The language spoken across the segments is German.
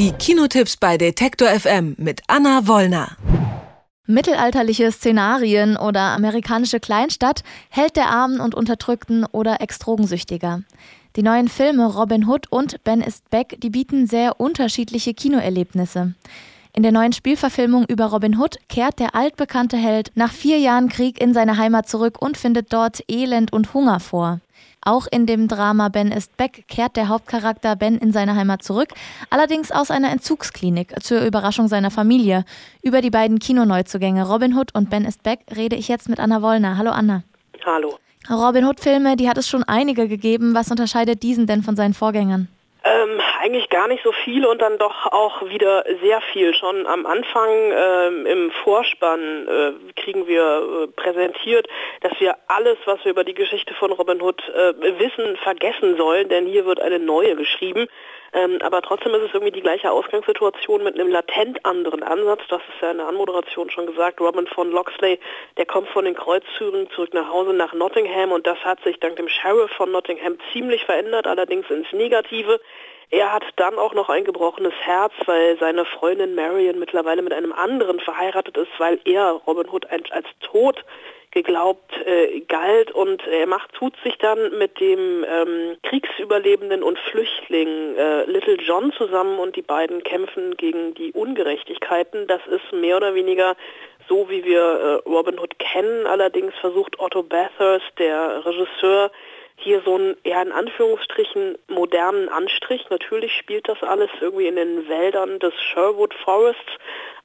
Die Kinotipps bei Detektor FM mit Anna Wollner. Mittelalterliche Szenarien oder amerikanische Kleinstadt, Held der Armen und Unterdrückten oder Ex-Drogensüchtiger. Die neuen Filme Robin Hood und Ben ist Back, die bieten sehr unterschiedliche Kinoerlebnisse. In der neuen Spielverfilmung über Robin Hood kehrt der altbekannte Held nach vier Jahren Krieg in seine Heimat zurück und findet dort Elend und Hunger vor. Auch in dem Drama Ben ist Back kehrt der Hauptcharakter Ben in seine Heimat zurück, allerdings aus einer Entzugsklinik zur Überraschung seiner Familie. Über die beiden Kinoneuzugänge Robin Hood und Ben ist Back rede ich jetzt mit Anna Wollner. Hallo Anna. Hallo. Robin Hood-Filme, die hat es schon einige gegeben. Was unterscheidet diesen denn von seinen Vorgängern? Eigentlich gar nicht so viel und dann doch auch wieder sehr viel. Schon am Anfang ähm, im Vorspann äh, kriegen wir äh, präsentiert, dass wir alles, was wir über die Geschichte von Robin Hood äh, wissen, vergessen sollen, denn hier wird eine neue geschrieben. Ähm, aber trotzdem ist es irgendwie die gleiche Ausgangssituation mit einem latent anderen Ansatz. Das ist ja in der Anmoderation schon gesagt. Robin von Loxley, der kommt von den Kreuzzügen zurück nach Hause nach Nottingham und das hat sich dank dem Sheriff von Nottingham ziemlich verändert, allerdings ins Negative. Er hat dann auch noch ein gebrochenes Herz, weil seine Freundin Marion mittlerweile mit einem anderen verheiratet ist, weil er Robin Hood als tot geglaubt äh, galt und er macht tut sich dann mit dem ähm, Kriegsüberlebenden und Flüchtling äh, Little John zusammen und die beiden kämpfen gegen die Ungerechtigkeiten. Das ist mehr oder weniger so, wie wir äh, Robin Hood kennen. Allerdings versucht Otto Bathurst, der Regisseur, hier so einen eher in Anführungsstrichen modernen Anstrich. Natürlich spielt das alles irgendwie in den Wäldern des Sherwood Forests,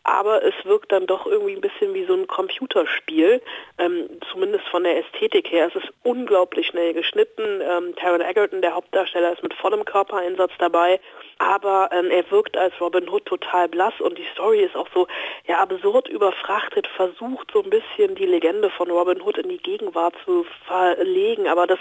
aber es wirkt dann doch irgendwie ein bisschen wie so ein Computerspiel, ähm, zumindest von der Ästhetik her. Es ist unglaublich schnell geschnitten. Ähm, Taron Egerton, der Hauptdarsteller, ist mit vollem Körpereinsatz dabei aber ähm, er wirkt als Robin Hood total blass und die Story ist auch so ja absurd überfrachtet, versucht so ein bisschen die Legende von Robin Hood in die Gegenwart zu verlegen, aber das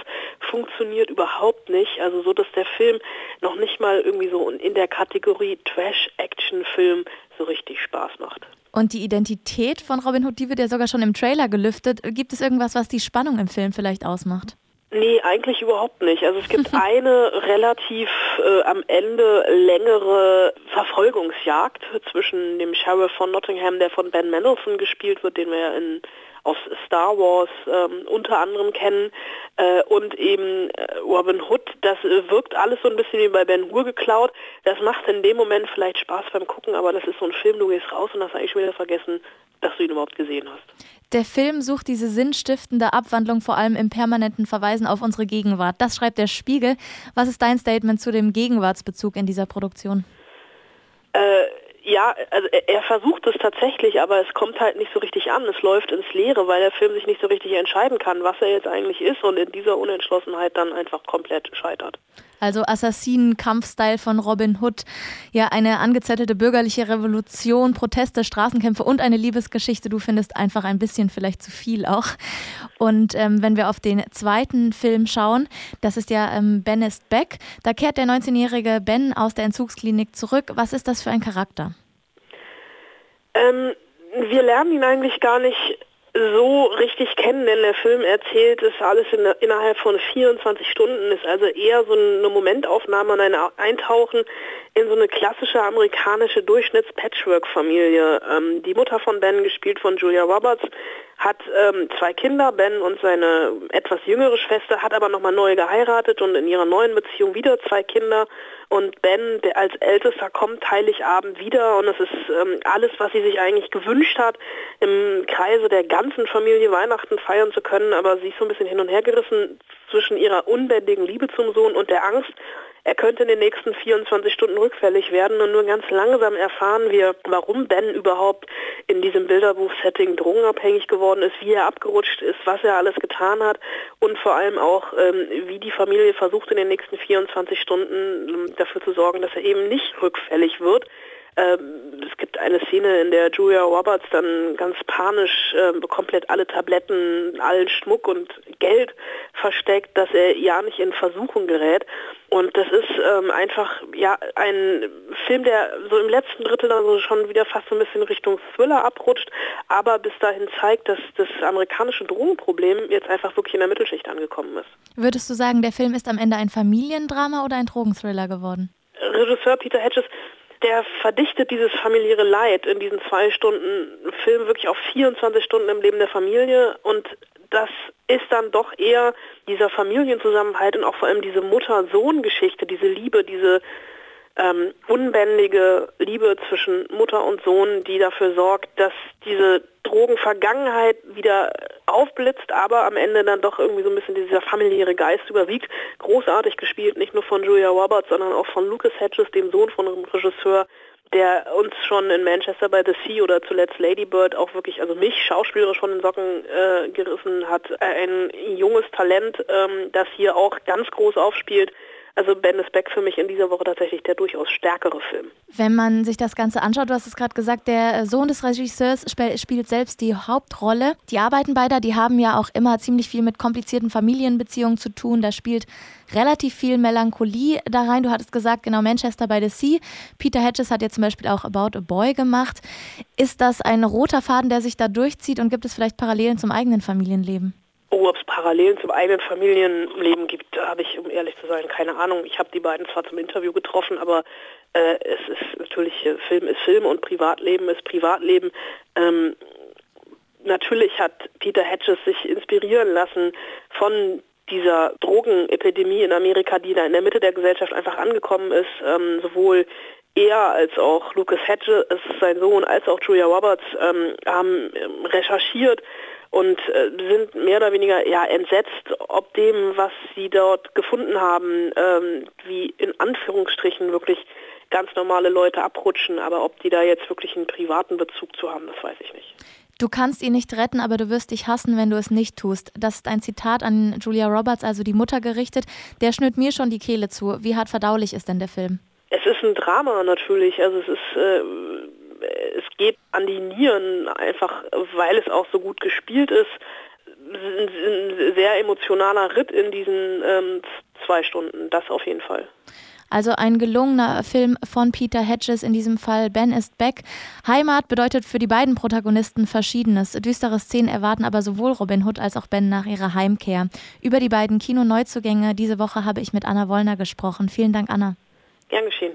funktioniert überhaupt nicht. Also so, dass der Film noch nicht mal irgendwie so in der Kategorie Trash-Action-Film so richtig Spaß macht. Und die Identität von Robin Hood, die wird ja sogar schon im Trailer gelüftet. Gibt es irgendwas, was die Spannung im Film vielleicht ausmacht? Nee, eigentlich überhaupt nicht. Also es gibt eine relativ äh, am Ende längere Verfolgungsjagd zwischen dem Sheriff von Nottingham, der von Ben Mendelsohn gespielt wird, den wir ja in aus Star Wars ähm, unter anderem kennen äh, und eben äh, Robin Hood, das äh, wirkt alles so ein bisschen wie bei Ben Hur geklaut. Das macht in dem Moment vielleicht Spaß beim Gucken, aber das ist so ein Film, du gehst raus und hast eigentlich schon wieder vergessen, dass du ihn überhaupt gesehen hast. Der Film sucht diese sinnstiftende Abwandlung vor allem im permanenten Verweisen auf unsere Gegenwart. Das schreibt der Spiegel. Was ist dein Statement zu dem Gegenwartsbezug in dieser Produktion? Äh, ja, also er versucht es tatsächlich, aber es kommt halt nicht so richtig an. Es läuft ins Leere, weil der Film sich nicht so richtig entscheiden kann, was er jetzt eigentlich ist und in dieser Unentschlossenheit dann einfach komplett scheitert. Also Assassinen-Kampfstyle von Robin Hood. Ja, eine angezettelte bürgerliche Revolution, Proteste, Straßenkämpfe und eine Liebesgeschichte. Du findest einfach ein bisschen vielleicht zu viel auch. Und ähm, wenn wir auf den zweiten Film schauen, das ist ja ähm, Ben ist Back. Da kehrt der 19-jährige Ben aus der Entzugsklinik zurück. Was ist das für ein Charakter? Ähm, wir lernen ihn eigentlich gar nicht so richtig kennen, denn der Film erzählt es alles in, innerhalb von 24 Stunden, ist also eher so eine Momentaufnahme und ein Eintauchen in so eine klassische amerikanische Durchschnitts-Patchwork-Familie. Ähm, die Mutter von Ben, gespielt von Julia Roberts, hat ähm, zwei Kinder, Ben und seine etwas jüngere Schwester, hat aber nochmal neu geheiratet und in ihrer neuen Beziehung wieder zwei Kinder. Und Ben, der als Ältester, kommt Heiligabend wieder und es ist ähm, alles, was sie sich eigentlich gewünscht hat, im Kreise der ganzen Familie Weihnachten feiern zu können, aber sie ist so ein bisschen hin und her gerissen zwischen ihrer unbändigen Liebe zum Sohn und der Angst, er könnte in den nächsten 24 Stunden rückfällig werden und nur ganz langsam erfahren wir, warum Ben überhaupt in diesem Bilderbuch-Setting drogenabhängig geworden ist, wie er abgerutscht ist, was er alles getan hat und vor allem auch, ähm, wie die Familie versucht in den nächsten 24 Stunden ähm, dafür zu sorgen, dass er eben nicht rückfällig wird. Ähm, gibt eine Szene, in der Julia Roberts dann ganz panisch äh, komplett alle Tabletten, allen Schmuck und Geld versteckt, dass er ja nicht in Versuchung gerät. Und das ist ähm, einfach ja ein Film, der so im letzten Drittel also schon wieder fast so ein bisschen Richtung Thriller abrutscht, aber bis dahin zeigt, dass das amerikanische Drogenproblem jetzt einfach wirklich in der Mittelschicht angekommen ist. Würdest du sagen, der Film ist am Ende ein Familiendrama oder ein Drogenthriller geworden? Regisseur Peter Hedges der verdichtet dieses familiäre Leid in diesen zwei Stunden Film wirklich auf 24 Stunden im Leben der Familie. Und das ist dann doch eher dieser Familienzusammenhalt und auch vor allem diese Mutter-Sohn-Geschichte, diese Liebe, diese ähm, unbändige Liebe zwischen Mutter und Sohn, die dafür sorgt, dass diese Drogenvergangenheit wieder aufblitzt, aber am Ende dann doch irgendwie so ein bisschen dieser familiäre Geist überwiegt. Großartig gespielt, nicht nur von Julia Roberts, sondern auch von Lucas Hedges, dem Sohn von dem Regisseur, der uns schon in Manchester by the Sea oder zuletzt Lady Bird auch wirklich, also mich schauspielerisch von den Socken äh, gerissen hat. Ein junges Talent, ähm, das hier auch ganz groß aufspielt. Also Ben is Back für mich in dieser Woche tatsächlich der durchaus stärkere Film. Wenn man sich das Ganze anschaut, du hast es gerade gesagt, der Sohn des Regisseurs spielt selbst die Hauptrolle. Die arbeiten beide, die haben ja auch immer ziemlich viel mit komplizierten Familienbeziehungen zu tun. Da spielt relativ viel Melancholie da rein. Du hattest gesagt, genau Manchester by the Sea. Peter Hedges hat jetzt zum Beispiel auch About a Boy gemacht. Ist das ein roter Faden, der sich da durchzieht und gibt es vielleicht Parallelen zum eigenen Familienleben? Oh, ob es Parallelen zum eigenen Familienleben gibt, habe ich, um ehrlich zu sein, keine Ahnung. Ich habe die beiden zwar zum Interview getroffen, aber äh, es ist natürlich, äh, Film ist Film und Privatleben ist Privatleben. Ähm, natürlich hat Peter Hedges sich inspirieren lassen von dieser Drogenepidemie in Amerika, die da in der Mitte der Gesellschaft einfach angekommen ist, ähm, sowohl er als auch Lucas Hedges, sein Sohn, als auch Julia Roberts ähm, haben ähm, recherchiert, und äh, sind mehr oder weniger ja entsetzt, ob dem, was sie dort gefunden haben, ähm, wie in Anführungsstrichen wirklich ganz normale Leute abrutschen, aber ob die da jetzt wirklich einen privaten Bezug zu haben, das weiß ich nicht. Du kannst ihn nicht retten, aber du wirst dich hassen, wenn du es nicht tust. Das ist ein Zitat an Julia Roberts, also die Mutter gerichtet. Der schnürt mir schon die Kehle zu. Wie hart verdaulich ist denn der Film? Es ist ein Drama natürlich. Also es ist äh, es geht an die Nieren, einfach weil es auch so gut gespielt ist. Ein sehr emotionaler Ritt in diesen ähm, zwei Stunden, das auf jeden Fall. Also ein gelungener Film von Peter Hedges, in diesem Fall Ben ist back. Heimat bedeutet für die beiden Protagonisten Verschiedenes. Düstere Szenen erwarten aber sowohl Robin Hood als auch Ben nach ihrer Heimkehr. Über die beiden Kino-Neuzugänge diese Woche habe ich mit Anna Wollner gesprochen. Vielen Dank, Anna. Gern geschehen.